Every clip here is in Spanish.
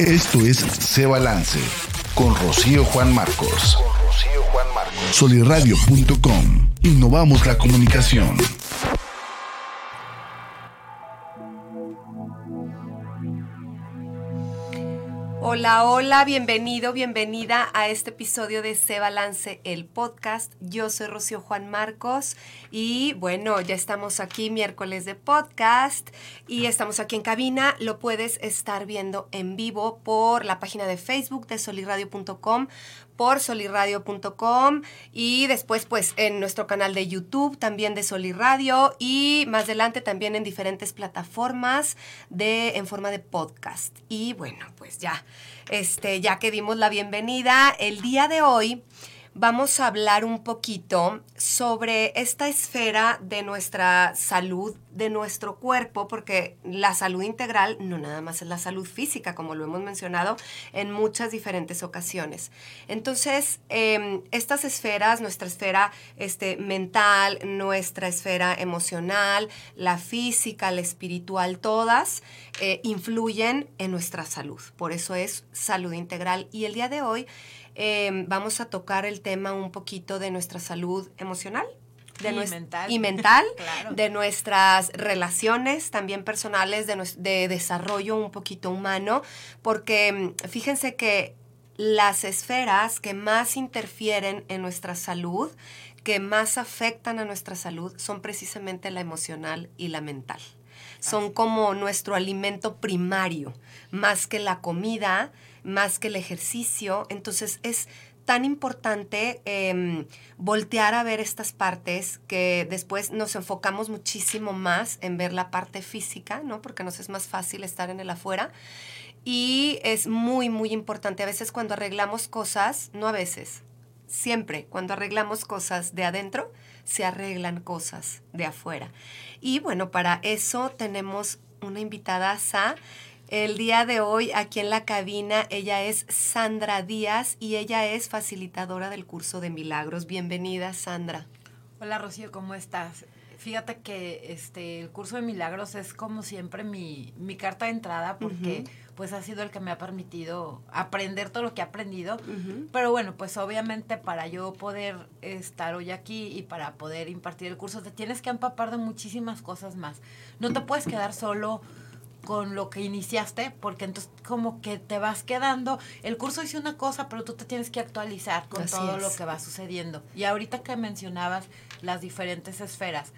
Esto es Se Balance con Rocío Juan Marcos. Soliradio.com. Innovamos la comunicación. Hola, hola, bienvenido, bienvenida a este episodio de Se Balance, el podcast. Yo soy Rocío Juan Marcos y bueno, ya estamos aquí miércoles de podcast y estamos aquí en cabina. Lo puedes estar viendo en vivo por la página de Facebook de soliradio.com por soliradio.com y después pues en nuestro canal de YouTube también de Soliradio y más adelante también en diferentes plataformas de en forma de podcast. Y bueno, pues ya este ya que dimos la bienvenida el día de hoy vamos a hablar un poquito sobre esta esfera de nuestra salud, de nuestro cuerpo, porque la salud integral no nada más es la salud física, como lo hemos mencionado en muchas diferentes ocasiones. Entonces, em, estas esferas, nuestra esfera este, mental, nuestra esfera emocional, la física, la espiritual, todas eh, influyen en nuestra salud. Por eso es salud integral. Y el día de hoy Em, vamos a tocar el tema un poquito de nuestra salud emocional. De y, mental. y mental, de nuestras relaciones también personales, de, de desarrollo un poquito humano, porque em, fíjense que las esferas que más interfieren en nuestra salud, que más afectan a nuestra salud, son precisamente la emocional y la mental. Son como nuestro alimento primario, más que la comida, más que el ejercicio. Entonces es tan importante em, voltear a ver estas partes que después nos enfocamos muchísimo más en ver la parte física, ¿no? Porque nos es más fácil estar en el afuera. Y es muy, muy importante. A veces cuando arreglamos cosas, no a veces, siempre cuando arreglamos cosas de adentro, se arreglan cosas de afuera. Y bueno, para eso tenemos una invitada, el día de hoy aquí en la cabina ella es Sandra Díaz y ella es facilitadora del curso de milagros. Bienvenida Sandra. Hola Rocío, ¿cómo estás? Fíjate que este el curso de milagros es como siempre mi, carta de entrada porque pues ha sido el que me ha permitido aprender todo lo que he aprendido. Pero bueno, pues obviamente para yo poder estar hoy aquí y para poder impartir el curso te tienes que empapar de muchísimas cosas más. No te puedes quedar solo con lo que iniciaste, porque entonces como que te vas quedando, el curso dice una cosa, pero tú te tienes que actualizar con todo lo que va sucediendo. Y ahorita que mencionabas las diferentes esferas,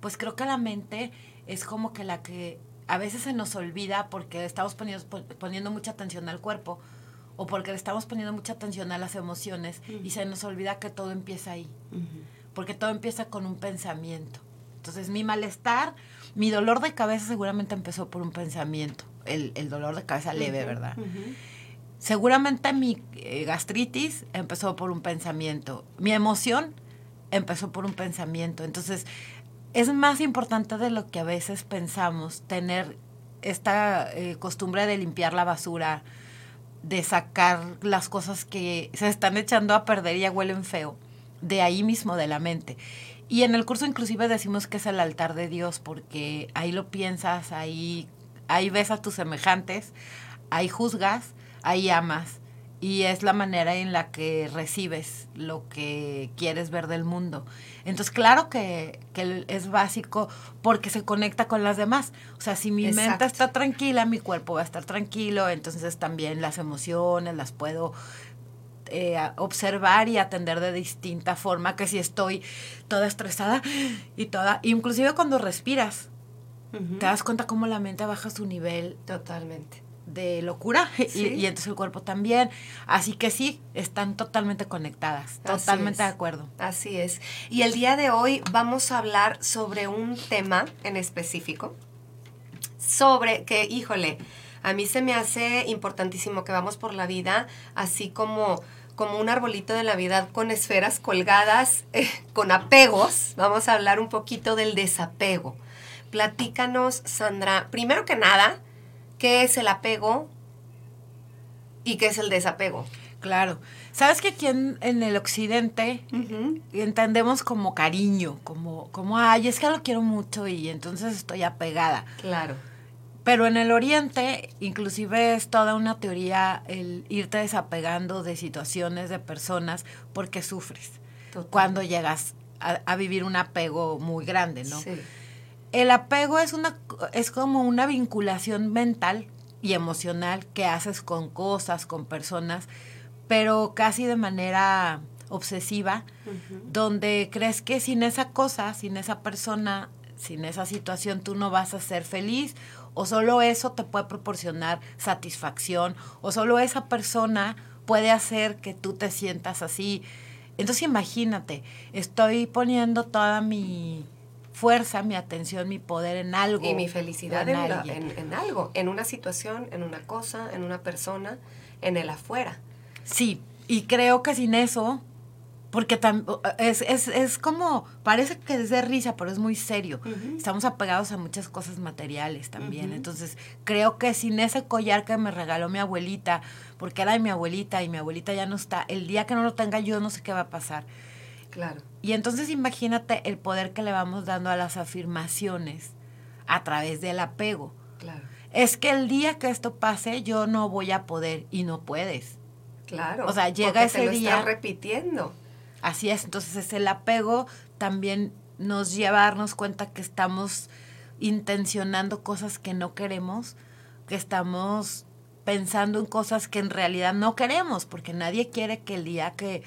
pues creo que la mente es como que la que a veces se nos olvida porque estamos poniendo, poniendo mucha atención al cuerpo o porque le estamos poniendo mucha atención a las emociones y se nos olvida que todo empieza ahí, porque todo empieza con un pensamiento. Entonces mi malestar mi dolor de cabeza seguramente empezó por un pensamiento, el, dolor de cabeza leve, ¿verdad? Seguramente mi eh, gastritis empezó por un pensamiento, mi emoción empezó por un pensamiento. Entonces, es más importante de lo que a veces pensamos tener esta eh, costumbre de limpiar la basura, de sacar las cosas que se están echando a perder y ya huelen feo, de ahí mismo, de la mente. Y en el curso inclusive decimos que es el altar de Dios porque ahí lo piensas, ahí, ahí ves a tus semejantes, ahí juzgas, ahí amas. Y es la manera en la que recibes lo que quieres ver del mundo. Entonces, claro que, es básico porque se conecta con las demás. O sea, si mi mente está tranquila, mi cuerpo va a estar tranquilo, entonces también las emociones las puedo eh, observar y atender de distinta forma que si estoy toda estresada y toda, inclusive cuando respiras, te das cuenta cómo la mente baja su nivel totalmente de locura y, entonces el cuerpo también. Así que sí, están totalmente conectadas, totalmente de acuerdo. Así es. Y el día de hoy vamos a hablar sobre un tema en específico, sobre que, híjole, a mí se me hace importantísimo que vamos por la vida así como como un arbolito de Navidad con esferas colgadas, eh, con apegos. Vamos a hablar un poquito del desapego. Platícanos, Sandra, primero que nada, ¿qué es el apego y qué es el desapego? Claro. Sabes que aquí en, el occidente entendemos como cariño, como, como, ay, es que lo quiero mucho y entonces estoy apegada. Claro. Pero en el oriente, inclusive es toda una teoría el irte desapegando de situaciones, de personas, porque sufres Total. cuando llegas a, a vivir un apego muy grande, ¿no? Sí. El apego es una es como una vinculación mental y emocional que haces con cosas, con personas, pero casi de manera obsesiva, donde crees que sin esa cosa, sin esa persona, sin esa situación tú no vas a ser feliz o solo eso te puede proporcionar satisfacción o solo esa persona puede hacer que tú te sientas así. Entonces imagínate, estoy poniendo toda mi fuerza, mi atención, mi poder en algo. Y mi felicidad en- en algo, en una situación, en una cosa, en una persona, en el afuera. Sí, y creo que sin eso, porque tam- es, es, es como, parece que es de risa, pero es muy serio. Estamos apegados a muchas cosas materiales también. Entonces, creo que sin ese collar que me regaló mi abuelita, porque era de mi abuelita y mi abuelita ya no está, el día que no lo tenga yo no sé qué va a pasar. Claro. Y entonces imagínate el poder que le vamos dando a las afirmaciones a través del apego. Claro. Es que el día que esto pase yo no voy a poder y no puedes. Claro. O sea, llega ese te lo día- estás repitiendo. Así es, entonces es el apego también nos lleva a darnos cuenta que estamos intencionando cosas que no queremos, que estamos pensando en cosas que en realidad no queremos, porque nadie quiere que el día que,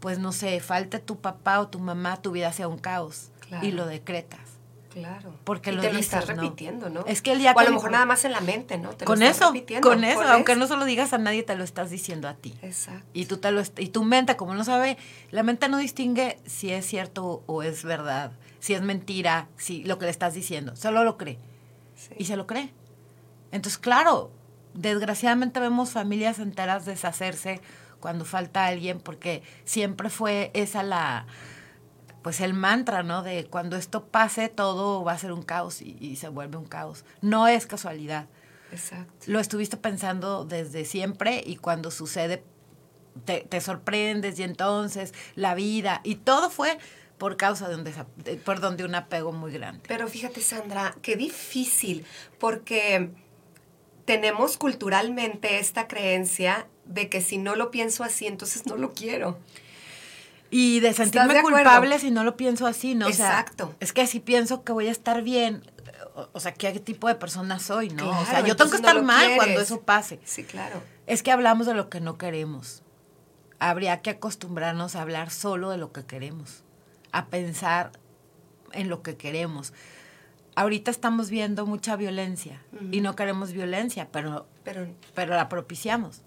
pues no sé, falte tu papá o tu mamá, tu vida sea un caos Claro. y lo decretas. Claro. Porque y lo te lo dices, estás ¿no? repitiendo, ¿no? Es que el día o a lo mejor nada más en la mente, ¿no? Te lo con estás eso, repitiendo, con eso, ¿por aunque eso? no se lo digas a nadie, te lo estás diciendo a ti. Exacto. Y tú te lo y tu mente, como no sabe, la mente no distingue si es cierto o es verdad, si es mentira, si lo que le estás diciendo, solo lo cree Sí. y se lo cree. Entonces, claro, desgraciadamente vemos familias enteras deshacerse cuando falta alguien porque siempre fue esa la pues el mantra, ¿no? De cuando esto pase todo va a ser un caos y, y se vuelve un caos. No es casualidad Exacto. lo estuviste pensando desde siempre y cuando sucede te, te sorprendes y entonces la vida y todo fue por causa de un, de- perdón, de un apego muy grande. Pero fíjate, Sandra, qué difícil, porque tenemos culturalmente esta creencia de que si no lo pienso así, entonces no lo quiero. Y de ¿Estás sentirme de culpable si no lo pienso así, ¿no? O sea, Exacto. es que si pienso que voy a estar bien, o, sea, ¿qué tipo de persona soy, no? o sea, yo tengo que no estar mal cuando eso pase. Sí, claro. Es que hablamos de lo que no queremos. Habría que acostumbrarnos a hablar solo de lo que queremos, a pensar en lo que queremos. Ahorita estamos viendo mucha violencia y no queremos violencia, pero, Pero pero la propiciamos.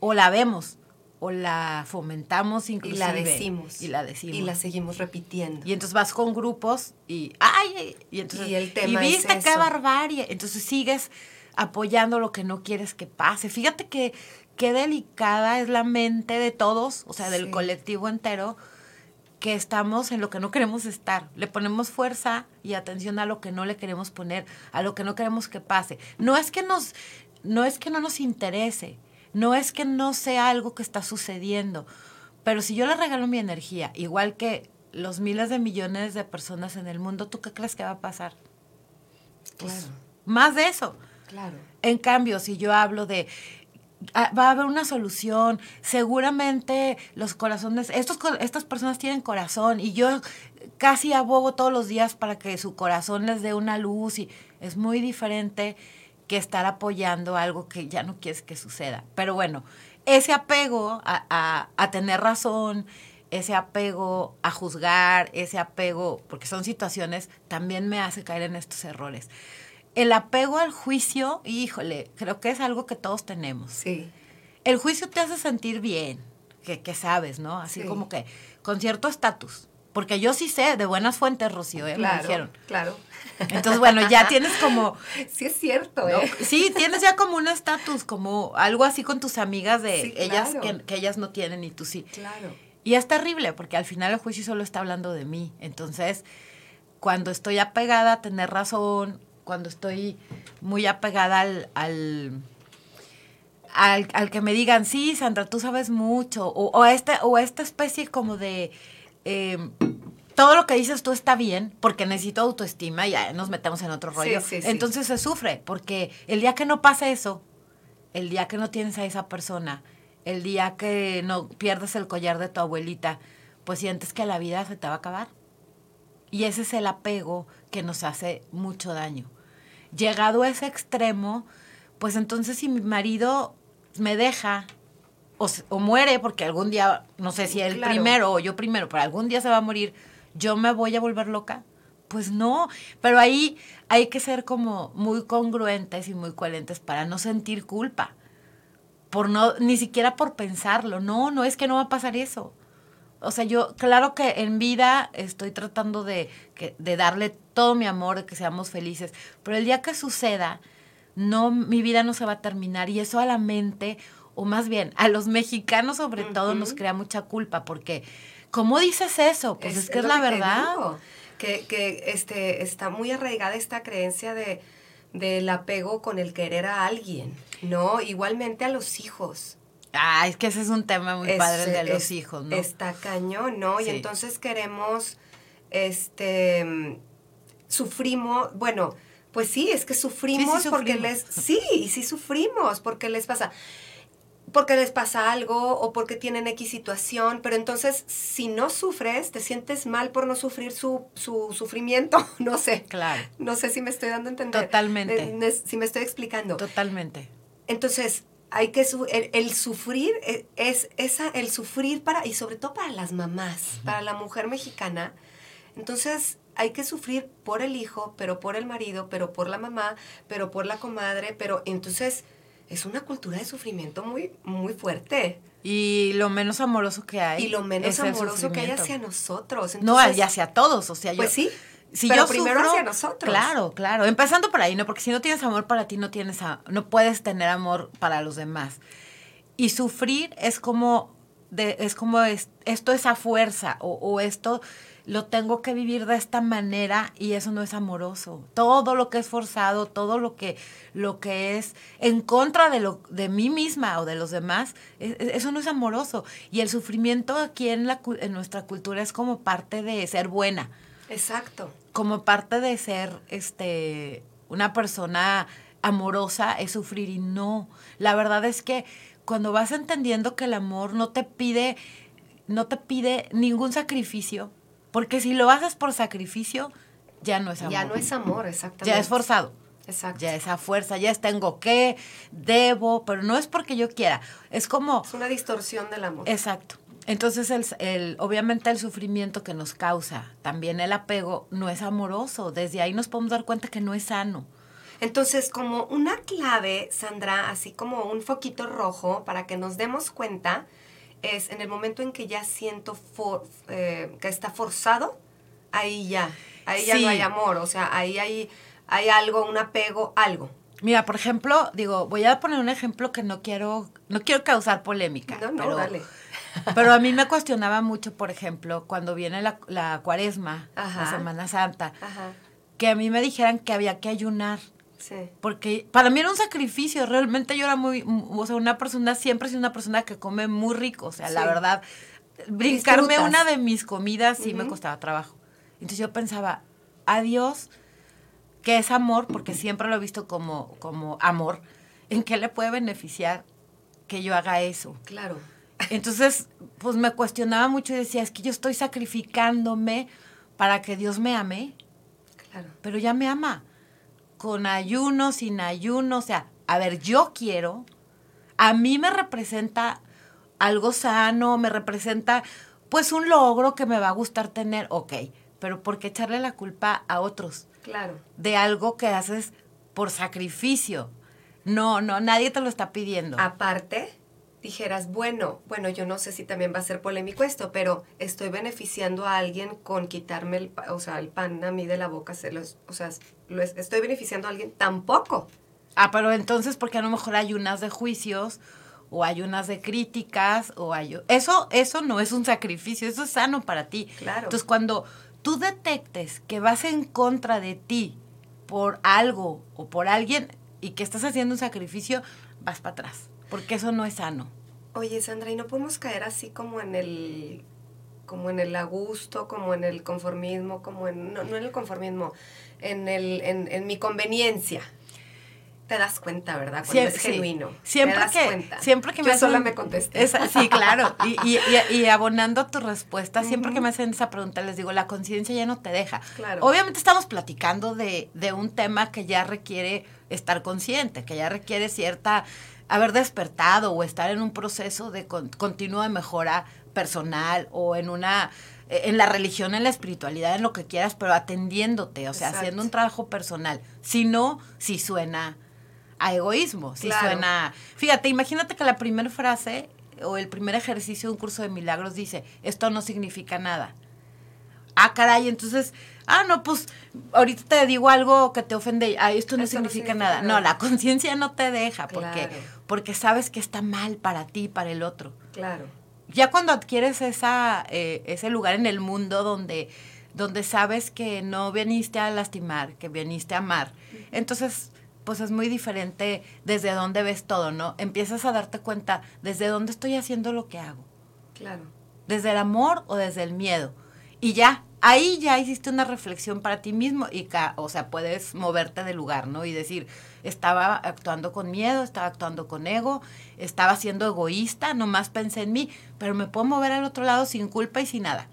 O la vemos, o la fomentamos y inclusive. la decimos. Y la decimos. Y la seguimos repitiendo. Y entonces vas con grupos y ¡ay! Y, entonces, Y el tema y es viste qué barbarie. Entonces sigues apoyando lo que no quieres que pase. Fíjate que qué delicada es la mente de todos, o sea, del Sí. colectivo entero, que estamos en lo que no queremos estar. Le ponemos fuerza y atención a lo que no le queremos poner, a lo que no queremos que pase. No es que nos, no es que no nos interese, no es que no sea algo que está sucediendo, pero si yo le regalo mi energía, igual que los miles de millones de personas en el mundo, ¿tú qué crees que va a pasar? Pues, Claro. Más de eso. Claro. En cambio, si yo hablo de ah, va a haber una solución, seguramente los corazones, estos, estas personas tienen corazón y yo casi abogo todos los días para que su corazón les dé una luz y es muy diferente que estar apoyando algo que ya no quieres que suceda. Pero bueno, ese apego a, a- a tener razón, ese apego a juzgar, ese apego, porque son situaciones, también me hace caer en estos errores. El apego al juicio, híjole, creo que es algo que todos tenemos. Sí. El juicio te hace sentir bien, que, que sabes, ¿no? Así Sí. como que con cierto estatus. Porque yo sí sé, de buenas fuentes, Rocío, ¿eh? me Claro. dijeron. Claro. Entonces, bueno, ya tienes como, Sí es cierto, ¿no? ¿eh? sí, tienes ya como un estatus, como algo así con tus amigas de Sí, ellas claro. que, que ellas no tienen y tú sí. Claro. Y es terrible, porque al final el juicio solo está hablando de mí. Entonces, cuando estoy apegada a tener razón, cuando estoy muy apegada al, al, al, al que me digan, sí, Sandra, tú sabes mucho, o, o, a, esta, o a esta especie como de, eh, todo lo que dices tú está bien porque necesito autoestima y ya nos metemos en otro rollo. Sí, sí, sí. Entonces se sufre porque el día que no pasa eso, el día que no tienes a esa persona, el día que no pierdes el collar de tu abuelita, pues sientes que la vida se te va a acabar. Y ese es el apego que nos hace mucho daño. Llegado a ese extremo, pues entonces si mi marido me deja o, muere, porque algún día, no sé si él Claro. primero o yo primero, pero algún día se va a morir, yo me voy a volver loca. Pues no, pero ahí hay que ser como muy congruentes y muy coherentes para no sentir culpa. Por no, ni siquiera por pensarlo. No, no es que no va a pasar eso. O sea, yo, claro que en vida estoy tratando de, que- de darle todo mi amor, de que seamos felices, pero el día que suceda, no, mi vida no se va a terminar y eso a la mente, o más bien a los mexicanos sobre todo, nos crea mucha culpa, porque, ¿cómo dices eso? Pues es, que es la verdad. digo, que que este, está muy arraigada esta creencia de del apego con el querer a alguien, ¿no? Igualmente a los hijos. Ah, es que ese es un tema muy Es- padre el de los es- hijos, ¿no? Está cañón, ¿no? Sí. Y entonces queremos, este, sufrimos, bueno, pues sí, es que sufrimos, Sí, sí porque sufrimos. les, sí, y sí sufrimos, porque les pasa, porque les pasa algo o porque tienen X situación, pero entonces si no sufres, te sientes mal por no sufrir su, su sufrimiento, no sé. Claro, No sé si me estoy dando a entender. Totalmente. Eh, Si me estoy explicando. totalmente. Entonces, hay que su- el, el sufrir eh, es esa el sufrir para y sobre todo para las mamás, para la mujer mexicana. Entonces, hay que sufrir por el hijo, pero por el marido, pero por la mamá, pero por la comadre, pero entonces es una cultura de sufrimiento muy muy fuerte Y lo menos amoroso que hay. y lo menos amoroso que hay hacia nosotros. No, y hacia todos, o sea, yo... Pues sí, si pero yo primero sufro, hacia nosotros. Claro, claro. Empezando por ahí, ¿no? Porque si no tienes amor para ti, no tienes a- no puedes tener amor para los demás. Y sufrir es como, de, es como es- esto es a fuerza, o, o esto lo tengo que vivir de esta manera y eso no es amoroso. Todo lo que es forzado, todo lo que, lo que es en contra de, lo, de mí misma o de los demás, es- es- eso no es amoroso. Y el sufrimiento aquí en, la, en nuestra cultura es como parte de ser buena Exacto. como parte de ser este una persona amorosa es sufrir y no. La verdad es que cuando vas entendiendo que el amor no te pide no te pide ningún sacrificio, porque si lo haces por sacrificio ya no es amor. Ya no es amor, exactamente. ya es forzado. Exacto. Ya es a fuerza, ya es tengo que, debo, pero no es porque yo quiera. Es como Es una distorsión del amor. Exacto. Entonces, el, el- obviamente el sufrimiento que nos causa, también el apego, no es amoroso. Desde ahí nos podemos dar cuenta que no es sano. Entonces, como una clave, Sandra, así como un foquito rojo para que nos demos cuenta, es en el momento en que ya siento for- eh, que está forzado, ahí ya, ahí ya Sí. no hay amor, o sea, ahí hay, hay algo, un apego, algo. Mira, por ejemplo, digo, voy a poner un ejemplo que no quiero, no quiero causar polémica. No, no, pero, dale. Pero a mí me cuestionaba mucho, por ejemplo, cuando viene la, la cuaresma, Ajá. la Semana Santa, Ajá, que a mí me dijeran que había que ayunar. Sí. Porque para mí era un sacrificio, realmente yo era muy, o sea, una persona, siempre he sido una persona que come muy rico, o sea, la verdad, brincarme Disfrutas. una de mis comidas sí me costaba trabajo. Entonces yo pensaba, adiós, que es amor, porque siempre lo he visto como, como amor, ¿en qué le puede beneficiar que yo haga eso? Claro. Entonces, pues me cuestionaba mucho y decía, es que yo estoy sacrificándome para que Dios me ame Claro. pero ya me ama. Con ayuno, sin ayuno, o sea, a ver, yo quiero, a mí me representa algo sano, me representa pues un logro que me va a gustar tener, ok, pero ¿por qué echarle la culpa a otros Claro. de algo que haces por sacrificio? No, no, nadie te lo está pidiendo. Aparte, dijeras, bueno, bueno, yo no sé si también va a ser polémico esto, pero estoy beneficiando a alguien con quitarme el, o sea, el pan a mí de la boca, se los, o sea, lo estoy beneficiando a alguien tampoco. Ah, pero entonces, porque a lo mejor hay unas de juicios o hay unas de críticas o hay eso eso no es un sacrificio, eso es sano para ti. Claro. Entonces, cuando tú detectes que vas en contra de ti por algo o por alguien y que estás haciendo un sacrificio, vas para atrás, porque eso no es sano. Oye, Sandra, ¿y no podemos caer así como en el como en el agusto, como en el conformismo, como en, no, no en el conformismo, en, el, en, en mi conveniencia. Te das cuenta, ¿verdad? Cuando es genuino. Siempre te das que, cuenta. Siempre que Yo me sola hacen- me contesté. esa- sí, claro. Y, y, y- y abonando tu respuesta, siempre que me hacen esa pregunta, les digo, la conciencia ya no te deja. Claro. Obviamente estamos platicando de, de un tema que ya requiere estar consciente, que ya requiere cierta, haber despertado o estar en un proceso de con- continuo de mejora personal o en una en la religión, en la espiritualidad, en lo que quieras, pero atendiéndote, o sea, Exacto. haciendo un trabajo personal. Si no, si suena a egoísmo, si Claro. suena... Fíjate, imagínate que la primera frase o el primer ejercicio de un curso de milagros dice, esto no significa nada. Ah, caray, entonces, ah, no, pues ahorita te digo algo que te ofende, ah, esto no Esto no significa nada. No, la conciencia no te deja porque, Claro. porque sabes que está mal para ti, para el otro Claro. ya cuando adquieres esa, eh, ese lugar en el mundo donde, donde sabes que no viniste a lastimar, que viniste a amar, entonces pues es muy diferente desde dónde ves todo, ¿no? Empiezas a darte cuenta desde dónde estoy haciendo lo que hago, Claro. desde el amor o desde el miedo. Y ya, ahí ya hiciste una reflexión para ti mismo y, ca- o sea, puedes moverte del lugar, ¿no? Y decir, estaba actuando con miedo, estaba actuando con ego, estaba siendo egoísta, nomás pensé en mí, pero me puedo mover al otro lado sin culpa y sin nada.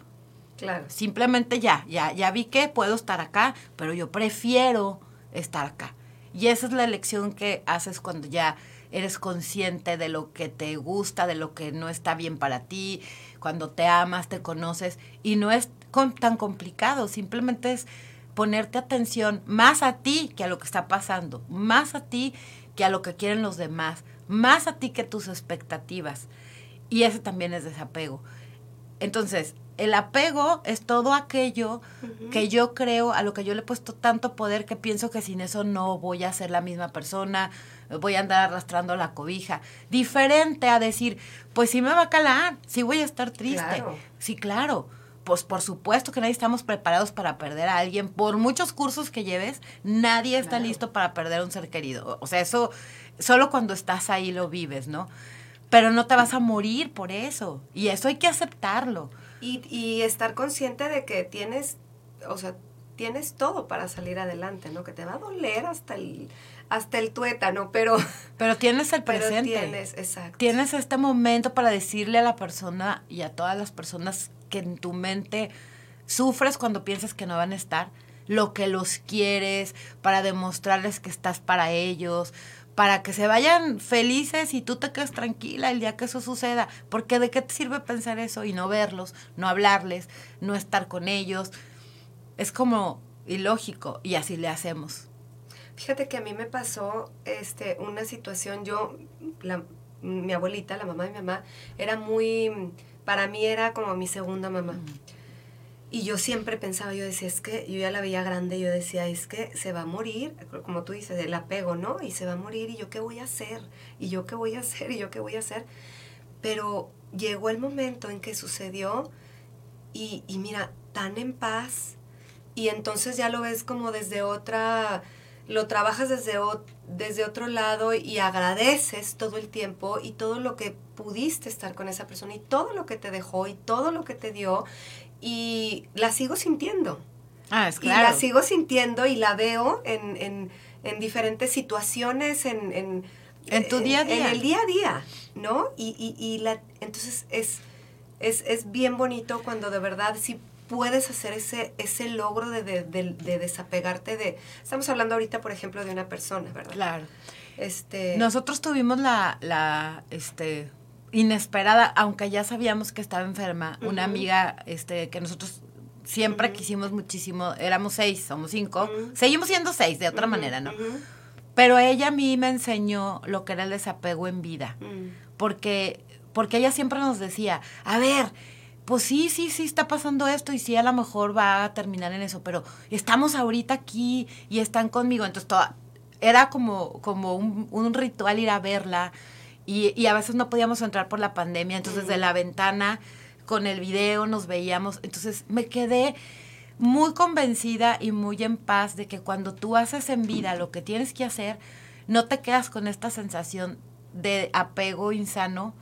Claro. Simplemente ya, ya, ya vi que puedo estar acá, pero yo prefiero estar acá. Y esa es la elección que haces cuando ya eres consciente de lo que te gusta, de lo que no está bien para ti, cuando te amas, te conoces. Y no es tan complicado, simplemente es ponerte atención más a ti que a lo que está pasando, más a ti que a lo que quieren los demás, más a ti que tus expectativas. Y ese también es desapego. Entonces, el apego es todo aquello que yo creo, a lo que yo le he puesto tanto poder que pienso que sin eso no voy a ser la misma persona, voy a andar arrastrando la cobija. Diferente a decir, pues sí me va a calar, sí voy a estar triste. Claro. Sí, claro. Pues por supuesto que nadie estamos preparados para perder a alguien. Por muchos cursos que lleves, nadie está Claro. listo para perder a un ser querido. O sea, eso solo cuando estás ahí lo vives, ¿no? Pero no te vas a morir por eso. Y eso hay que aceptarlo. Y, y estar consciente de que tienes, o sea, tienes todo para salir adelante, ¿no? Que te va a doler hasta el, hasta el tuétano, pero, Pero tienes el pero presente. tienes, exacto. Tienes este momento para decirle a la persona y a todas las personas que en tu mente sufres cuando piensas que no van a estar, lo que los quieres, para demostrarles que estás para ellos, para que se vayan felices y tú te quedes tranquila el día que eso suceda. Porque de qué te sirve pensar eso y no verlos, no hablarles, no estar con ellos. Es como ilógico y así le hacemos. Fíjate que a mí me pasó este, una situación, yo, la, mi abuelita, la mamá de mi mamá, era muy, para mí era como mi segunda mamá. Y yo siempre pensaba, yo decía, es que yo ya la veía grande, yo decía, es que se va a morir, como tú dices, el apego, ¿no? Y se va a morir, ¿y yo qué voy a hacer? ¿Y yo qué voy a hacer? ¿Y yo qué voy a hacer? Pero llegó el momento en que sucedió y, y mira, tan en paz, y entonces ya lo ves como desde otra, lo trabajas desde, ot- desde otro lado y agradeces todo el tiempo y todo lo que pudiste estar con esa persona y todo lo que te dejó y todo lo que te dio y la sigo sintiendo. Ah, es Y la sigo sintiendo y la veo en, en, en diferentes situaciones, en, en, En tu día a día. En el día a día, ¿no? Y, y, y la, entonces es, es, es bien bonito cuando de verdad sí puedes hacer ese, ese logro de, de, de- de desapegarte de... Estamos hablando ahorita, por ejemplo, de una persona, ¿verdad? Claro. Este, Nosotros tuvimos la, la, este, inesperada, aunque ya sabíamos que estaba enferma, una amiga, este, que nosotros siempre quisimos muchísimo, éramos seis, somos cinco, seguimos siendo seis de otra manera, ¿no? Pero ella a mí me enseñó lo que era el desapego en vida, mm, porque, porque ella siempre nos decía, a ver, pues sí, sí, sí está pasando esto y sí a lo mejor va a terminar en eso, pero estamos ahorita aquí y están conmigo, entonces toda, era como, como un, un ritual ir a verla y, y a veces no podíamos entrar por la pandemia, entonces de la ventana con el video nos veíamos, entonces me quedé muy convencida y muy en paz de que cuando tú haces en vida lo que tienes que hacer, no te quedas con esta sensación de apego insano.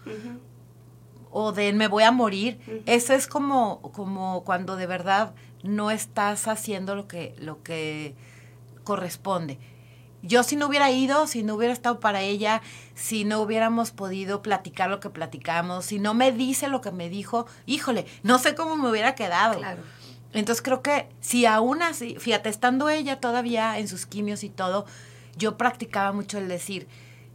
O de me voy a morir. Eso es como, como cuando de verdad no estás haciendo lo que, lo que corresponde. Yo si no hubiera ido, si no hubiera estado para ella, si no hubiéramos podido platicar lo que platicamos, si no me dice lo que me dijo, híjole, no sé cómo me hubiera quedado. Claro. Entonces creo que si aún así, fíjate, estando ella todavía en sus quimios y todo, yo practicaba mucho el decir,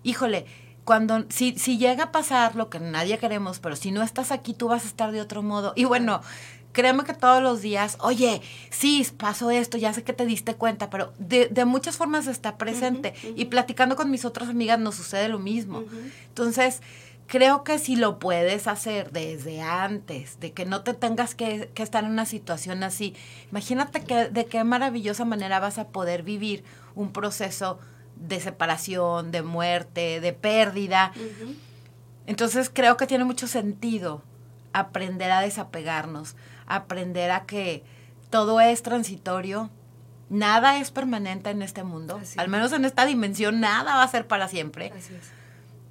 híjole, cuando si, si llega a pasar lo que nadie queremos, pero si no estás aquí, tú vas a estar de otro modo. Y bueno, créeme que todos los días, oye, sí, pasó esto, ya sé que te diste cuenta, pero de, de muchas formas está presente. Y platicando con mis otras amigas nos sucede lo mismo. Entonces, creo que si lo puedes hacer desde antes, de que no te tengas que, que estar en una situación así, imagínate que, de qué maravillosa manera vas a poder vivir un proceso de separación, de muerte, de pérdida. Entonces creo que tiene mucho sentido aprender a desapegarnos, aprender a que todo es transitorio, nada es permanente en este mundo, al menos en esta dimensión, nada va a ser para siempre.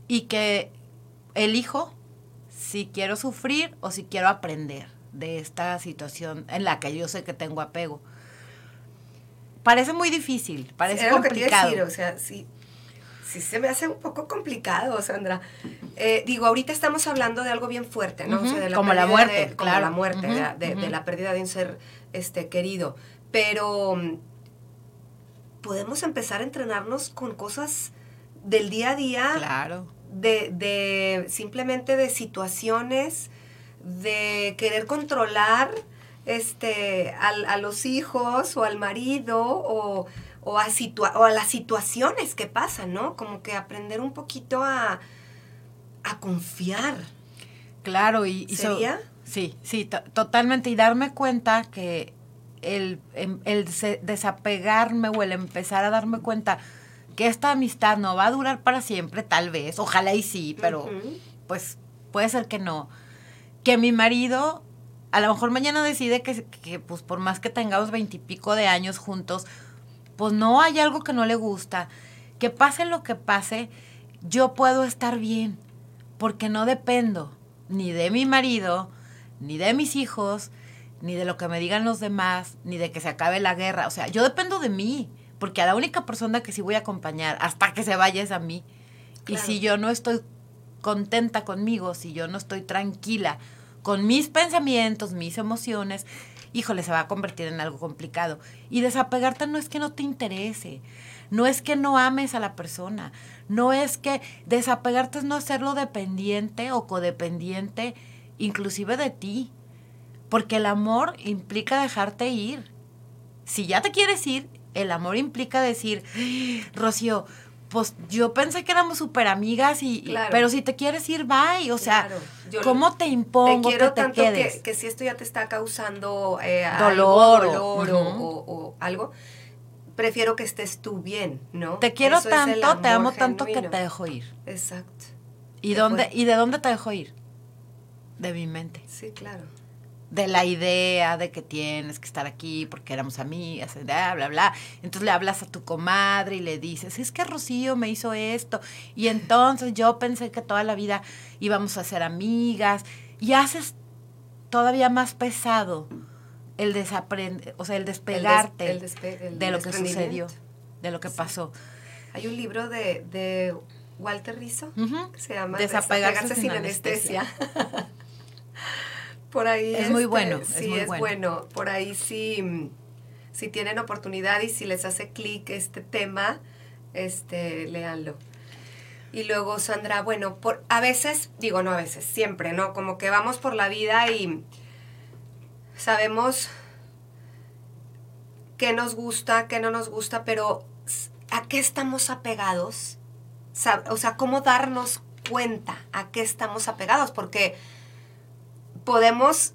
Y que elijo si quiero sufrir o si quiero aprender de esta situación en la que yo sé que tengo apego. Parece muy difícil, parece complicado. decir, o sea, sí, sí se me hace un poco complicado, Sandra. Eh, digo, ahorita estamos hablando de algo bien fuerte, ¿no? como la muerte, Como la muerte, de, la pérdida de un ser este, querido. Pero podemos empezar a entrenarnos con cosas del día a día. Claro. De, de simplemente de situaciones, de querer controlar este, a los hijos o al marido o, o, a o a las situaciones que pasan, ¿no? Como que aprender un poquito a, a confiar. Claro, y... ¿Sería? sí, sí, totalmente. Y darme cuenta que el, em, el, desapegarme o el empezar a darme cuenta que esta amistad no va a durar para siempre, tal vez, ojalá y sí, pero pues puede ser que no. Que mi marido a lo mejor mañana decide que, que pues por más que tengamos veintipico de años juntos, pues no hay algo que no le gusta. Que pase lo que pase, yo puedo estar bien, porque no dependo ni de mi marido, ni de mis hijos, ni de lo que me digan los demás, ni de que se acabe la guerra. O sea, yo dependo de mí, porque a la única persona que sí voy a acompañar hasta que se vaya es a mí. Y si yo no estoy contenta conmigo, si yo no estoy tranquila, con mis pensamientos, mis emociones, híjole, se va a convertir en algo complicado. Y desapegarte no es que no te interese, no es que no ames a la persona, no es que desapegarte es no hacerlo dependiente o codependiente, inclusive de ti, porque el amor implica dejarte ir. Si ya te quieres ir, el amor implica decir, Rocío, pues yo pensé que éramos súper amigas y, pero si te quieres ir, bye, o sea, ¿cómo te impongo te quiero que te quedes? Que, si esto ya te está causando eh, dolor, o, algo, prefiero que estés tú bien, ¿no? Te quiero tanto, te amo tanto que te dejo ir. Exacto. ¿Y, dónde, ¿Y de dónde te dejo ir? De mi mente. Sí, claro de la idea de que tienes que estar aquí porque éramos amigas, bla, bla, bla. Entonces le hablas a tu comadre y le dices, es que Rocío me hizo esto. Y entonces yo pensé que toda la vida íbamos a ser amigas. Y haces todavía más pesado el desaprender, o sea, el despegarte de lo que sucedió, de lo que pasó. Hay un libro de, Walter Rizzo que se llama Desapegarse, sin, anestesia. Por ahí. Es muy este, bueno. Sí, es, bueno. Por ahí sí, si tienen oportunidad y si les hace clic este tema, este, léanlo. Y luego, Sandra, bueno, por, a veces, digo no a veces, siempre, ¿no? Como que vamos por la vida y sabemos qué nos gusta, qué no nos gusta, pero ¿a qué estamos apegados? O sea, ¿cómo darnos cuenta a qué estamos apegados? Porque podemos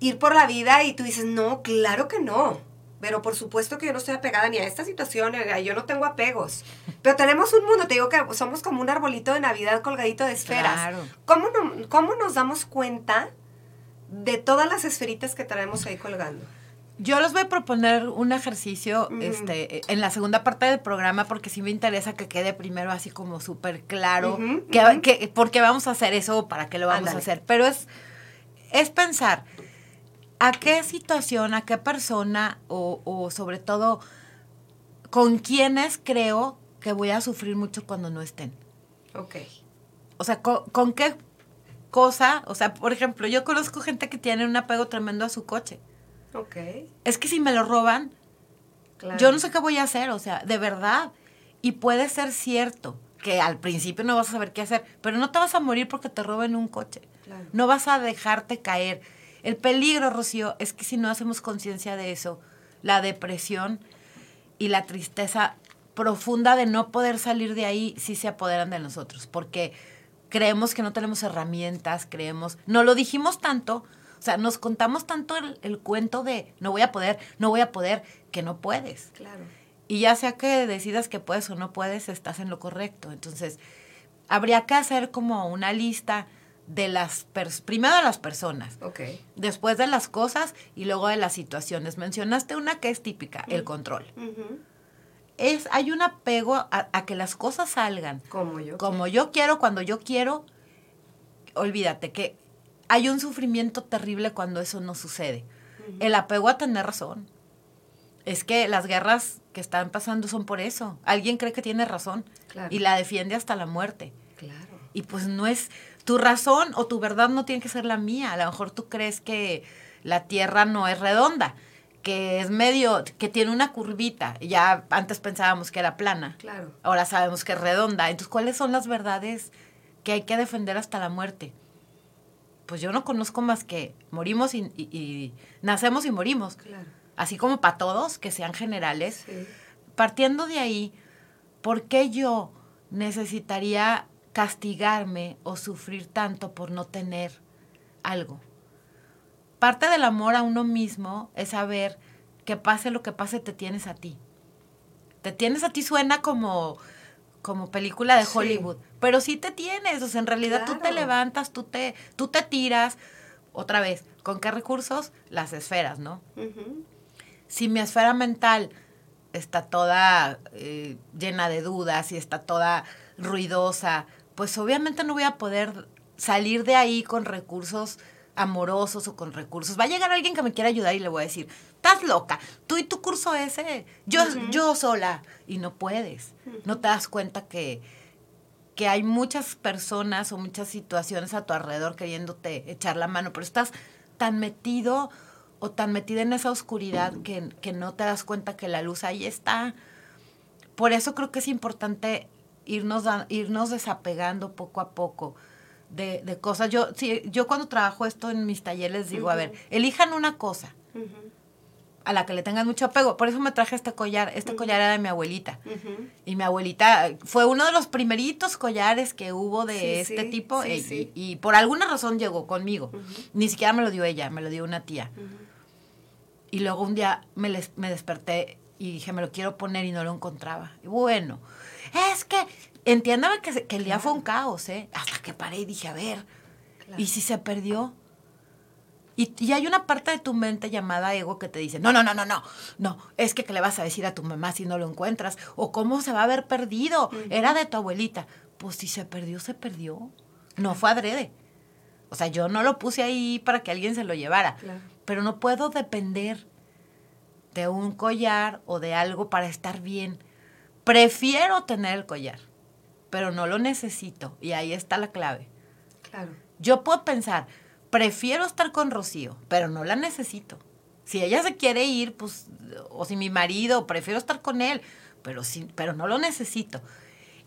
ir por la vida y tú dices, no, claro que no. Pero por supuesto que yo no estoy apegada ni a esta situación, yo no tengo apegos. Pero tenemos un mundo, te digo que somos como un arbolito de Navidad colgadito de esferas. ¿Cómo, ¿Cómo nos damos cuenta de todas las esferitas que traemos ahí colgando? Yo les voy a proponer un ejercicio este, en la segunda parte del programa porque sí me interesa que quede primero así como súper claro que, que, por qué vamos a hacer eso, para qué lo vamos a hacer. Pero es, es pensar a qué situación, a qué persona o, o sobre todo con quiénes creo que voy a sufrir mucho cuando no estén. Ok. O sea, con qué cosa, o sea, por ejemplo, yo conozco gente que tiene un apego tremendo a su coche Ok. Es que si me lo roban, yo no sé qué voy a hacer, o sea, de verdad. Y puede ser cierto que al principio no vas a saber qué hacer, pero no te vas a morir porque te roben un coche. No vas a dejarte caer. El peligro, Rocío, es que si no hacemos conciencia de eso, la depresión y la tristeza profunda de no poder salir de ahí sí se apoderan de nosotros, porque creemos que no tenemos herramientas, creemos, no lo dijimos tanto, sea, nos contamos tanto el, cuento de no voy a poder, no voy a poder, que no puedes. Claro. Y ya sea que decidas que puedes o no puedes, estás en lo correcto. Entonces, habría que hacer como una lista de las, primero de las personas, okay. después de las cosas y luego de las situaciones. Mencionaste una que es típica, el control. es, hay un apego a, que las cosas salgan como yo, como yo quiero, cuando yo quiero. Olvídate que hay un sufrimiento terrible cuando eso no sucede. El apego a tener razón. Es que las guerras que están pasando son por eso. Alguien cree que tiene razón y la defiende hasta la muerte. Claro. Y pues no es tu razón o tu verdad no tiene que ser la mía. A lo mejor tú crees que la Tierra no es redonda, que es medio, que tiene una curvita. Ya antes pensábamos que era plana. Claro. Ahora sabemos que es redonda. Entonces, ¿cuáles son las verdades que hay que defender hasta la muerte? Pues yo no conozco más que morimos y, nacemos y morimos. Así como para todos, que sean generales. Partiendo de ahí, ¿por qué yo necesitaría castigarme o sufrir tanto por no tener algo? Parte del amor a uno mismo es saber que pase lo que pase, te tienes a ti. Te tienes a ti suena como como película de Hollywood, pero sí te tienes, o sea, en realidad tú te levantas, tú te, tú te tiras, otra vez, ¿con qué recursos? Las esferas, ¿no? Si mi esfera mental está toda eh, llena de dudas y está toda ruidosa, pues obviamente no voy a poder salir de ahí con recursos amorosos o con recursos. Va a llegar alguien que me quiera ayudar y le voy a decir, estás loca, tú y tu curso ese, yo, yo sola, y no puedes. No te das cuenta que, que hay muchas personas o muchas situaciones a tu alrededor queriéndote echar la mano, pero estás tan metido o tan metida en esa oscuridad que, que no te das cuenta que la luz ahí está. Por eso creo que es importante irnos, irnos desapegando poco a poco de, cosas. Yo, sí, yo cuando trabajo esto en mis talleres digo, a ver, elijan una cosa a la que le tengan mucho apego. Por eso me traje este collar. Este collar era de mi abuelita. Y mi abuelita fue uno de los primeritos collares que hubo de este tipo eh, y, por alguna razón llegó conmigo. Ni siquiera me lo dio ella, me lo dio una tía. Y luego un día me, me desperté y dije, me lo quiero poner y no lo encontraba. Y bueno, es que entiéndame que, que el día fue un caos, ¿eh? Hasta que paré y dije, a ver, ¿y si se perdió? Y, y, hay una parte de tu mente llamada ego que te dice, no, no, no, no, no, no, es que ¿qué le vas a decir a tu mamá si no lo encuentras? ¿O cómo se va a haber perdido? Era de tu abuelita. Pues si se perdió, se perdió. No fue adrede. O sea, yo no lo puse ahí para que alguien se lo llevara. Pero no puedo depender de un collar o de algo para estar bien. Prefiero tener el collar pero no lo necesito. Y ahí está la clave. Claro. Yo puedo pensar, prefiero estar con Rocío, pero no la necesito. Si ella se quiere ir, pues, o si mi marido, prefiero estar con él, pero, sí, pero no lo necesito.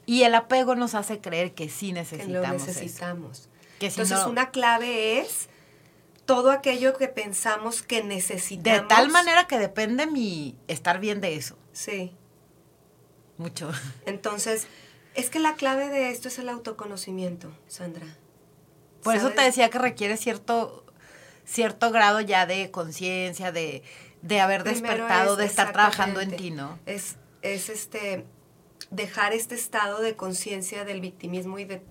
Y el apego nos hace creer que sí necesitamos. Que lo necesitamos. Entonces, una clave es todo aquello que pensamos que necesitamos. De tal manera que depende mi estar bien de eso. Sí. Mucho. Entonces, es que la clave de esto es el autoconocimiento, Sandra. Por eso te decía que requiere cierto, cierto grado ya de conciencia, de, haber despertado, de estar trabajando en ti, ¿no? Es, es este dejar este estado de conciencia del victimismo y de,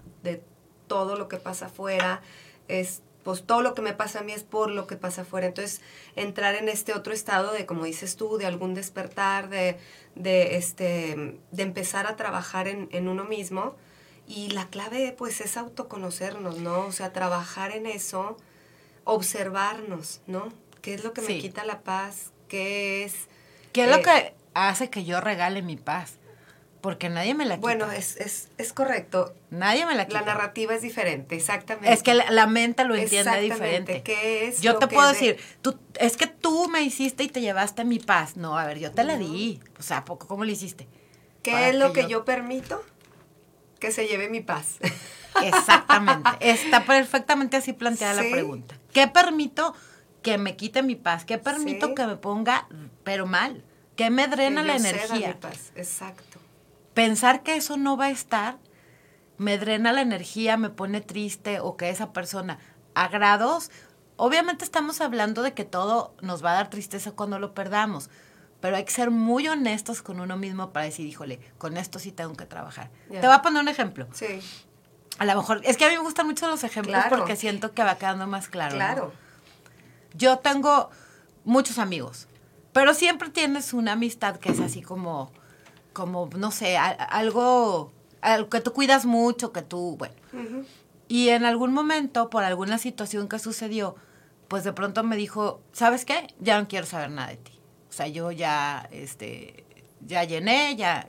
todo lo que pasa afuera, es pues todo lo que me pasa a mí es por lo que pasa afuera. Entonces, entrar en este otro estado de, como dices tú, de algún despertar, de, de, este, de empezar a trabajar en, en uno mismo. Y la clave, pues, es autoconocernos, ¿no? O sea, trabajar en eso, observarnos, ¿no? ¿Qué es lo que me quita la paz? ¿Qué es? ¿Qué es lo eh, que hace que yo regale mi paz? Porque nadie me la quita. Bueno, es, es, es correcto. nadie me la quita. La narrativa es diferente, exactamente. Es que la, la mente lo entiende diferente. ¿Qué es yo te puedo es de- decir, tú, es que tú me hiciste y te llevaste mi paz. No, a ver, yo te la di. O sea, ¿a poco cómo le hiciste? ¿Qué para es lo que que yo- yo permito? Que se lleve mi paz. Exactamente. Está perfectamente así planteada Sí. la pregunta. ¿Qué permito que me quite mi paz? ¿Qué permito Sí. que me ponga, pero mal? ¿Qué me drena Que la ceda mi energía? paz, Exacto. Pensar que eso no va a estar, me drena la energía, me pone triste o que esa persona a grados, obviamente estamos hablando de que todo nos va a dar tristeza cuando lo perdamos, pero hay que ser muy honestos con uno mismo para decir, híjole, con esto sí tengo que trabajar. Te voy a poner un ejemplo. Sí, A lo mejor, es que a mí me gustan mucho los ejemplos Claro. porque siento que va quedando más claro. ¿no? claro. Yo tengo muchos amigos, pero siempre tienes una amistad que es así como, como no sé, a- algo, algo que tú cuidas mucho, que tú, bueno. Y en algún momento, por alguna situación que sucedió, pues de pronto me dijo, ¿sabes qué? Ya no quiero saber nada de ti. O sea, yo ya, este, ya llené, ya,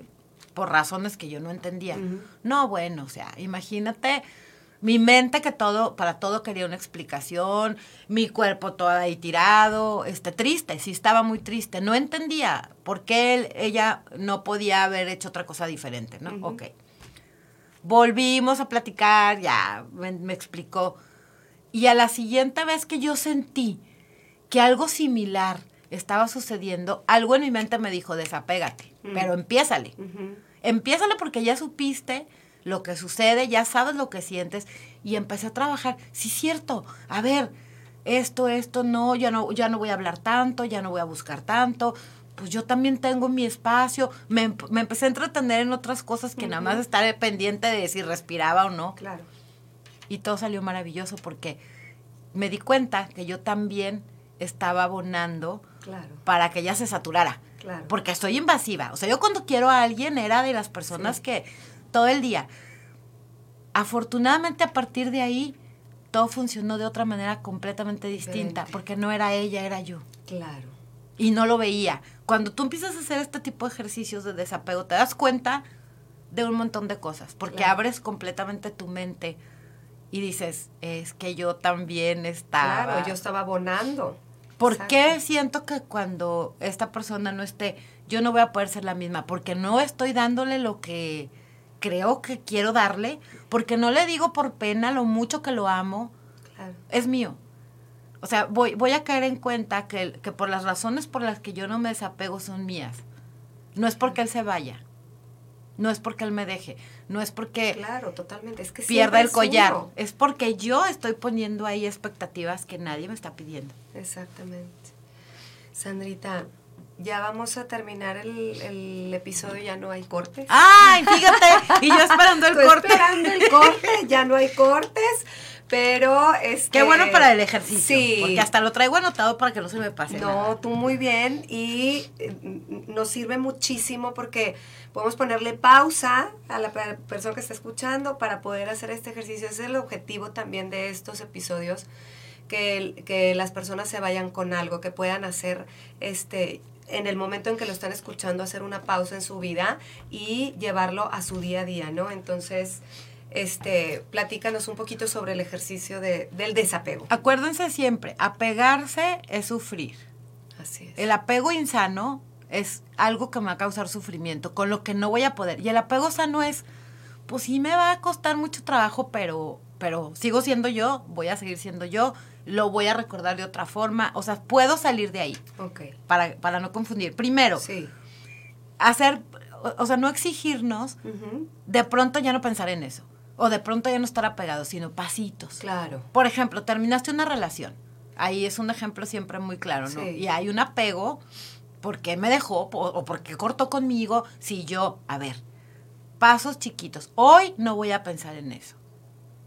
por razones que yo no entendía. No, bueno, o sea, imagínate mi mente que todo, para todo quería una explicación, mi cuerpo todo ahí tirado, este, triste, sí estaba muy triste. No entendía por qué él- ella no podía haber hecho otra cosa diferente, ¿no? Ok. Volvimos a platicar, ya me, me explicó. Y a la siguiente vez que yo sentí que algo similar estaba sucediendo, algo en mi mente me dijo, desapégate, Mm. pero empiézale. Empiézale porque ya supiste lo que sucede, ya sabes lo que sientes y empecé a trabajar. Sí, cierto. A ver, esto, esto, no, ya no, ya no voy a hablar tanto, ya no voy a buscar tanto. Pues yo también tengo mi espacio. Me, me empecé a entretener en otras cosas que nada más estar pendiente de si respiraba o no. Claro. Y todo salió maravilloso porque me di cuenta que yo también estaba abonando Claro. para que ella se saturara. Claro. Porque soy invasiva. O sea, yo cuando quiero a alguien era de las personas Sí. que todo el día. Afortunadamente a partir de ahí todo funcionó de otra manera completamente distinta, porque no era ella, era yo. Claro. Y no lo veía. Cuando tú empiezas a hacer este tipo de ejercicios de desapego, te das cuenta de un montón de cosas, porque Claro. abres completamente tu mente y dices, es que yo también estaba... Claro, yo estaba abonando. ¿Por Exacto. qué siento que cuando esta persona no esté, yo no voy a poder ser la misma? Porque no estoy dándole lo que creo que quiero darle, porque no le digo por pena lo mucho que lo amo, Claro. es mío. O sea, voy, voy a caer en cuenta que, que por las razones por las que yo no me desapego son mías. No es porque él se vaya, no es porque él me deje, no es porque Claro, totalmente. Es que pierda el collar, uno. es porque yo estoy poniendo ahí expectativas que nadie me está pidiendo. Exactamente. Sandrita, ya vamos a terminar el, el episodio, ya no hay cortes. ¡Ay, fíjate! Y yo esperando el Estoy corte. esperando el corte, ya no hay cortes, pero este Qué bueno para el ejercicio. Sí. Porque hasta lo traigo anotado para que no se me pase. No, nada. tú muy bien y eh, nos sirve muchísimo porque podemos ponerle pausa a la pe- persona que está escuchando para poder hacer este ejercicio. Ese es el objetivo también de estos episodios, que, que las personas se vayan con algo, que puedan hacer este en el momento en que lo están escuchando, hacer una pausa en su vida y llevarlo a su día a día, ¿no? Entonces, este, platícanos un poquito sobre el ejercicio de, del desapego. Acuérdense siempre, apegarse es sufrir. Así es. El apego insano es algo que me va a causar sufrimiento, con lo que no voy a poder. Y el apego sano es, pues sí me va a costar mucho trabajo, pero, pero sigo siendo yo, voy a seguir siendo yo, lo voy a recordar de otra forma. O sea, puedo salir de ahí, Ok. para, para no confundir. Primero, Sí. hacer, o, o sea, no exigirnos de pronto ya no pensar en eso. O de pronto ya no estar apegados, sino pasitos. Claro. Por ejemplo, terminaste una relación. Ahí es un ejemplo siempre muy claro, ¿no? Sí. Y hay un apego, ¿por qué me dejó? ¿O por qué cortó conmigo? Si yo, a ver, pasos chiquitos. Hoy no voy a pensar en eso.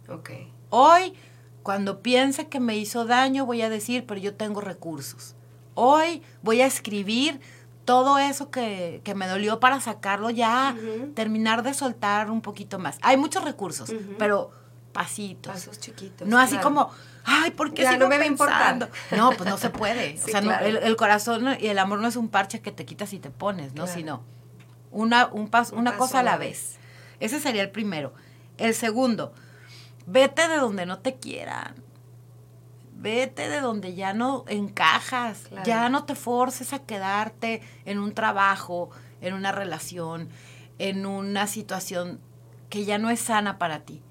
Ok. Hoy Cuando piense que me hizo daño, voy a decir, pero yo tengo recursos. Hoy voy a escribir todo eso que, que me dolió para sacarlo ya, terminar de soltar un poquito más. Hay muchos recursos, pero pasitos. Pasos chiquitos. No así claro. como, ay, ¿por qué Ya sigo no me pensando? No, pues no se puede. Sí, o sea, no, el, el corazón y el amor no es un parche que te quitas y te pones, ¿no? Claro. Sino una, un pas- Un una paso cosa a la vez. Ese sería el primero. El segundo, vete de donde no te quieran. Vete de donde ya no encajas, Claro. ya no te forces a quedarte en un trabajo, en una relación, en una situación que ya no es sana para ti,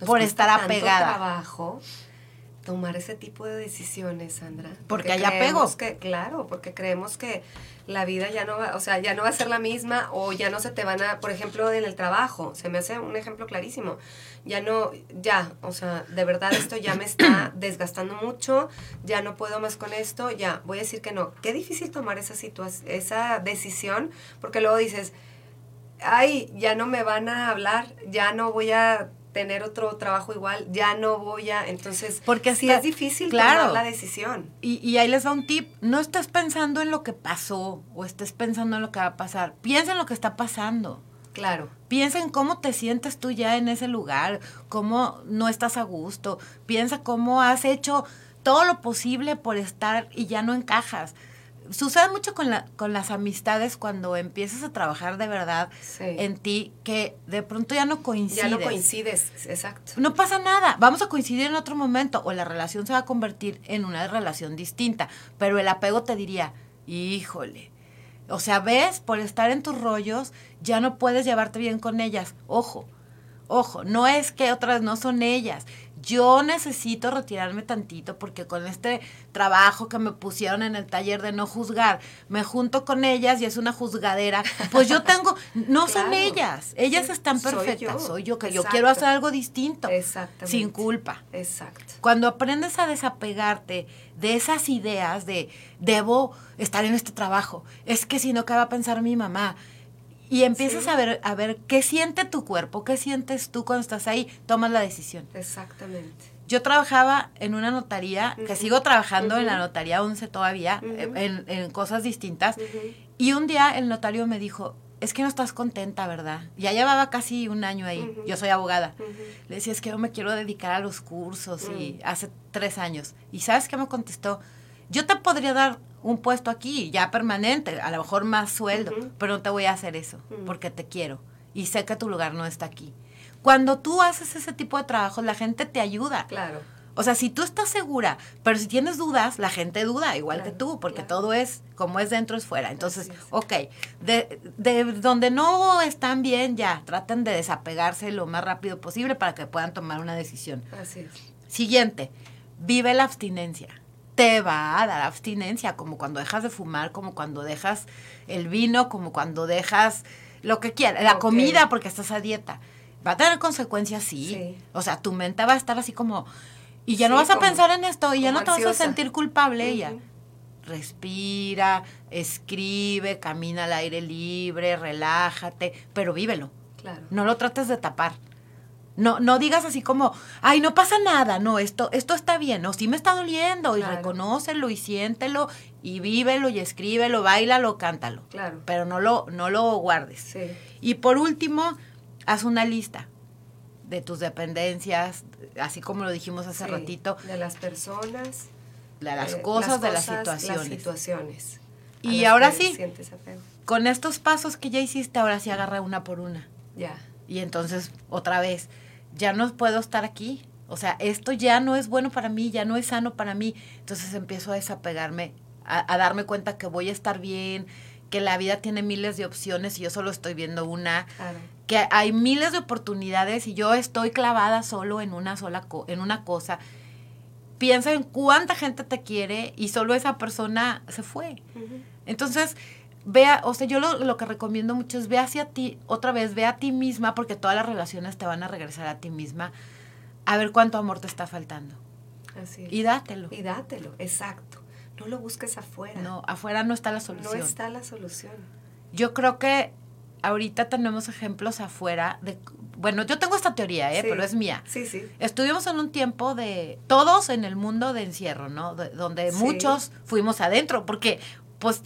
Nos por estar tanto apegada. trabajo tomar ese tipo de decisiones, Sandra. Porque hay apego. creemos Que, claro, porque creemos que la vida ya no va, o sea, ya no va a ser la misma o ya no se te van a, por ejemplo, en el trabajo, se me hace un ejemplo clarísimo. Ya no, ya, o sea, de verdad esto ya me está desgastando mucho, ya no puedo más con esto, ya, voy a decir que no. Qué difícil tomar esa situación, esa decisión, porque luego dices, ay, ya no me van a hablar, ya no voy a tener otro trabajo igual, ya no voy a, entonces, Porque sí está- es difícil claro. tomar la decisión. Y, y ahí les va un tip, no estés pensando en lo que pasó o estés pensando en lo que va a pasar, piensa en lo que está pasando. Claro, Piensa en cómo te sientes tú ya en ese lugar, cómo no estás a gusto. Piensa cómo has hecho todo lo posible por estar y ya no encajas. Sucede mucho con, la, con las amistades cuando empiezas a trabajar de verdad Sí. en ti, que de pronto ya no coincides. ya no coincides, exacto. No pasa nada, vamos a coincidir en otro momento o la relación se va a convertir en una relación distinta, pero el apego te diría, híjole, o sea, ves, por estar en tus rollos, ya no puedes llevarte bien con ellas. Ojo, ojo, no es que otras no son ellas. Yo necesito retirarme tantito porque con este trabajo que me pusieron en el taller de no juzgar, me junto con ellas y es una juzgadera. Pues yo tengo, no son ellas, ellas están soy perfectas, yo. soy yo, que yo quiero hacer algo distinto, Exactamente. sin culpa. Exacto. Cuando aprendes a desapegarte de esas ideas de debo estar en este trabajo, es que si no, ¿qué va a pensar mi mamá? Y empiezas Sí. a ver, a ver qué siente tu cuerpo, qué sientes tú cuando estás ahí, tomas la decisión. Exactamente. Yo trabajaba en una notaría, que sigo trabajando en la notaría 11 todavía, eh, en, en cosas distintas. Y un día el notario me dijo, es que no estás contenta, ¿verdad? Ya llevaba casi un año ahí, yo soy abogada. Le decía, es que yo me quiero dedicar a los cursos y Mm. hace tres años. ¿Y sabes qué me contestó? Yo te podría dar un puesto aquí, ya permanente, a lo mejor más sueldo, pero no te voy a hacer eso, porque te quiero y sé que tu lugar no está aquí. Cuando tú haces ese tipo de trabajos, la gente te ayuda. Claro. O sea, si tú estás segura, pero si tienes dudas, la gente duda, igual que tú, porque claro. todo es como es dentro, es fuera. Entonces, es. ok, de, de donde no están bien, ya, traten de desapegarse lo más rápido posible para que puedan tomar una decisión. Así es. Siguiente, vive la abstinencia. Te va a dar abstinencia, como cuando dejas de fumar, como cuando dejas el vino, como cuando dejas lo que quieras, la comida porque estás a dieta. Va a tener consecuencias, sí. Sí. O sea, tu mente va a estar así como... Y ya no vas a pensar en esto y ya no te vas a sentir culpable. Ujú. Respira, escribe, camina al aire libre, relájate, pero vívelo. Claro. No lo trates de tapar. No, no digas así como, ay, no pasa nada, no, esto, esto está bien, no, sí me está doliendo, y Claro. reconócelo y siéntelo, y vívelo y escríbelo, bailalo, cántalo. Claro. Pero no lo, no lo guardes. Sí. Y por último, haz una lista de tus dependencias, así como lo dijimos hace Sí. ratito, De las personas. de las eh, cosas, de las situaciones. Las situaciones. Y ahora sí. Con estos pasos que ya hiciste, ahora sí agarra una por una. Ya. Y entonces, otra vez, ya no puedo estar aquí. O sea, esto ya no es bueno para mí, ya no es sano para mí. Entonces empiezo a desapegarme, a, a darme cuenta que voy a estar bien, que la vida tiene miles de opciones y yo solo estoy viendo una, Claro. que hay miles de oportunidades y yo estoy clavada solo en una sola co- en una cosa. Piensa en cuánta gente te quiere y solo esa persona se fue. Entonces, vea, o sea, yo lo, lo que recomiendo mucho es ve hacia ti, otra vez, ve a ti misma, porque todas las relaciones te van a regresar a ti misma, a ver cuánto amor te está faltando. Así es. Y dátelo. Y dátelo, exacto. No lo busques afuera. No, afuera no está la No solución. está la solución. Yo creo que ahorita tenemos ejemplos afuera de... Bueno, yo tengo esta teoría, ¿eh? Sí. pero es mía. Sí, sí. Estuvimos en un tiempo de todos en el mundo de encierro, ¿no? De- donde Sí. muchos fuimos adentro, porque pues,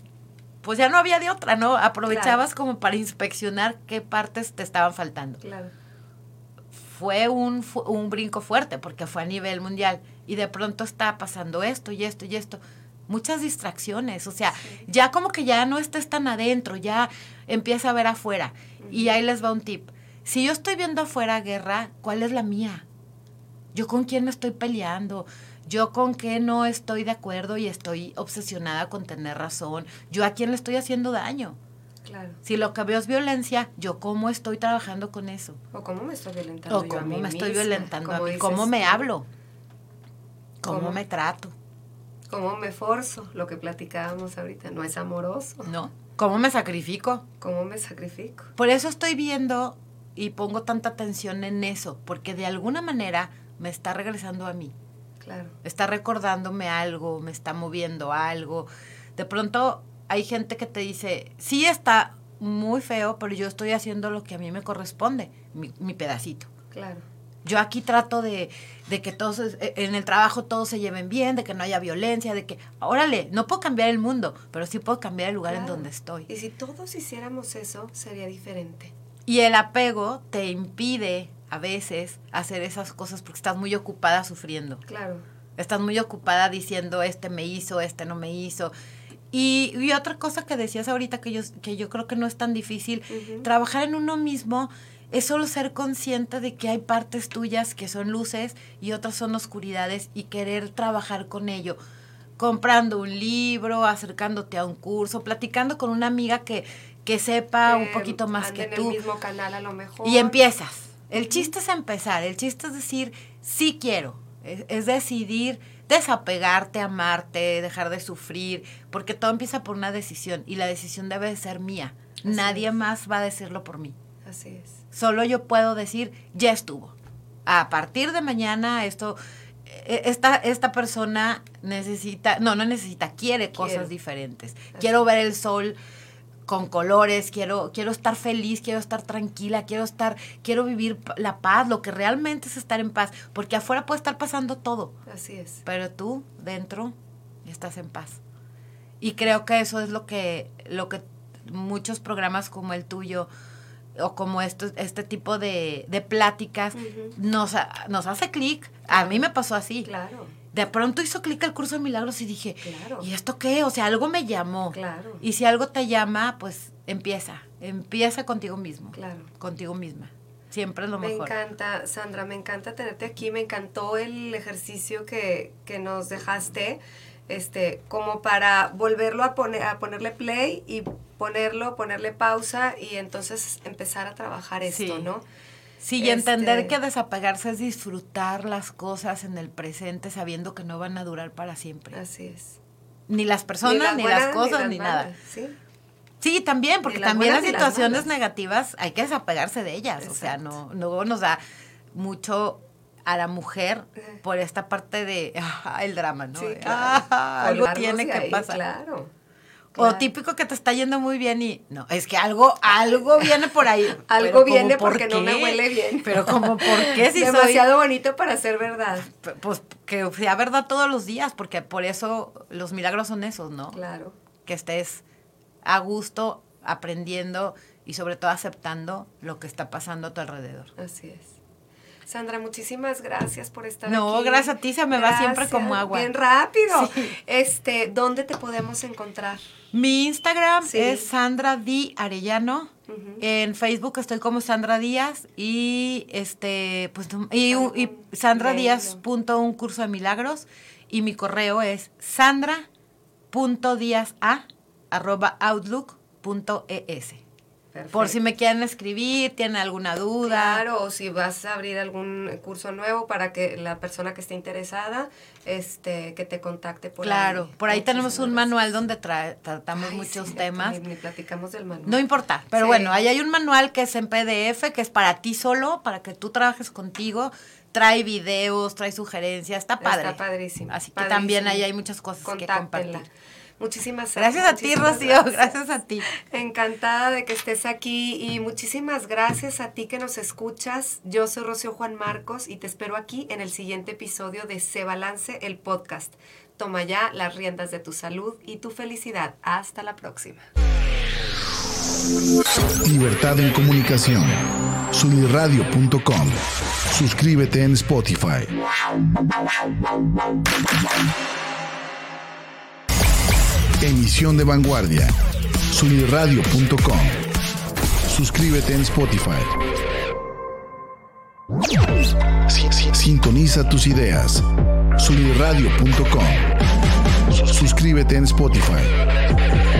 pues ya no había de otra, ¿no? Aprovechabas como para inspeccionar qué partes te estaban faltando. Claro. Fue un, un brinco fuerte porque fue a nivel mundial y de pronto está pasando esto y esto y esto. Muchas distracciones, o sea, ya como que ya no estés tan adentro, ya empieza a ver afuera. Y ahí les va un tip. Si yo estoy viendo afuera guerra, ¿cuál es la mía? Yo con quién me estoy peleando, yo con qué no estoy de acuerdo y estoy obsesionada con tener razón, yo a quién le estoy haciendo daño. Claro. Si lo que veo es violencia, yo cómo estoy trabajando con eso. O cómo me estoy violentando O yo a cómo mí me estoy misma, violentando a mí, cómo me hablo, cómo, ¿Cómo? me trato, Cómo me forzo, lo que platicábamos ahorita. No es amoroso. ¿no? Cómo me sacrifico. Cómo me sacrifico. Por eso estoy viendo y pongo tanta atención en eso, porque de alguna manera me está regresando a mí. Claro. está recordándome algo, me está moviendo algo. De pronto hay gente que te dice, sí está muy feo, pero yo estoy haciendo lo que a mí me corresponde, mi, mi pedacito. Claro. Yo aquí trato de, de que todos, eh, en el trabajo todos se lleven bien, de que no haya violencia, de que, órale, no puedo cambiar el mundo, pero sí puedo cambiar el lugar en donde estoy. Y si todos hiciéramos eso, sería diferente. Y el apego te impide a veces hacer esas cosas porque estás muy ocupada sufriendo. Claro. Estás muy ocupada diciendo, este me hizo, este no me hizo. Y, y otra cosa que decías ahorita que yo, que yo creo que no es tan difícil, trabajar en uno mismo es solo ser consciente de que hay partes tuyas que son luces y otras son oscuridades y querer trabajar con ello. Comprando un libro, acercándote a un curso, platicando con una amiga que, que sepa un poquito más que en tú. el mismo canal a lo mejor. Y empiezas. El chiste es empezar, el chiste es decir, sí quiero. Es, es decidir desapegarte, amarte, dejar de sufrir, porque todo empieza por una decisión y la decisión debe de ser mía. Nadie es. más va a decirlo por mí. Así es. Solo yo puedo decir, ya estuvo. A partir de mañana esto, e- esta, esta persona necesita, no, no necesita, quiere cosas diferentes. Quiero ver el sol con colores, quiero, quiero estar feliz, quiero estar tranquila, quiero estar, quiero vivir la paz, lo que realmente es estar en paz, porque afuera puede estar pasando todo, Así es. pero tú dentro estás en paz. Y creo que eso es lo que, lo que muchos programas como el tuyo o como esto, este tipo de, de pláticas nos, nos hace clic. A mí me pasó así. Claro. De pronto hizo clic el curso de milagros y dije, Claro. ¿y esto qué? O sea, algo me llamó. Claro. Y si algo te llama, pues empieza. Empieza contigo mismo. Claro. Contigo misma. Siempre es lo Me mejor. encanta, Sandra, me encanta tenerte aquí. Me encantó el ejercicio que, que nos dejaste, este, como para volverlo a poner, a ponerle play y ponerlo, ponerle pausa y entonces empezar a trabajar esto, Sí. ¿no? Sí, y entender Este- que desapegarse es disfrutar las cosas en el presente sabiendo que no van a durar para siempre. Así es. Ni las personas, ni las, cosas, las ni, nada. ¿sí? Sí, también, porque las también las situaciones negativas hay que desapegarse de ellas. O sea, no, luego nos da mucho a la mujer por esta parte de ah, el drama, ¿no? Sí, De, claro. ah, algo tiene que ahí, pasar. Claro. O típico que te está yendo muy bien y no, es que algo, algo viene por ahí. Algo viene ¿por porque no me huele bien. Pero como, ¿por qué si soy Demasiado bonito para ser verdad. Pues que sea verdad todos los días, porque por eso los milagros son esos, ¿no? Claro. Que estés a gusto, aprendiendo y sobre todo aceptando lo que está pasando a tu alrededor. Así es. Sandra, muchísimas gracias por estar No, aquí. gracias a ti, se me va siempre como agua. Bien rápido. Sí. Este, ¿dónde te podemos encontrar? Mi Instagram Sí. es Sandra Di Arellano. En Facebook estoy como Sandra Díaz y este pues no- y, y Sandra Díaz punto un curso de milagros y mi correo es sandra punto díaz a arroba outlook punto es. Por si me quieren escribir, tienen alguna duda. Claro, o si vas a abrir algún curso nuevo para que la persona que esté interesada, este, que te contacte por Claro, ahí. por ahí tenemos un manual donde tra- tratamos Ay, muchos sí, temas. Ni, platicamos del manual. No importa, pero Sí. bueno, ahí hay un manual que es en PDF, que es para ti solo, para que tú trabajes contigo. Trae videos, trae sugerencias, está padre. Está padrísimo. Así que también ahí hay muchas cosas que compartir. Muchísimas gracias. a ti, Rocío. Gracias. a ti. Encantada de que estés aquí y muchísimas gracias a ti que nos escuchas. Yo soy Rocío Juan Marcos y te espero aquí en el siguiente episodio de Se Balance, el podcast. Toma ya las riendas de tu salud y tu felicidad. Hasta la próxima. Libertad en comunicación. Sunirradio.com. Suscríbete en Spotify. Emisión de vanguardia. Sunirradio.com. Suscríbete en Spotify. Sintoniza tus ideas. Sunirradio.com. Suscríbete en Spotify.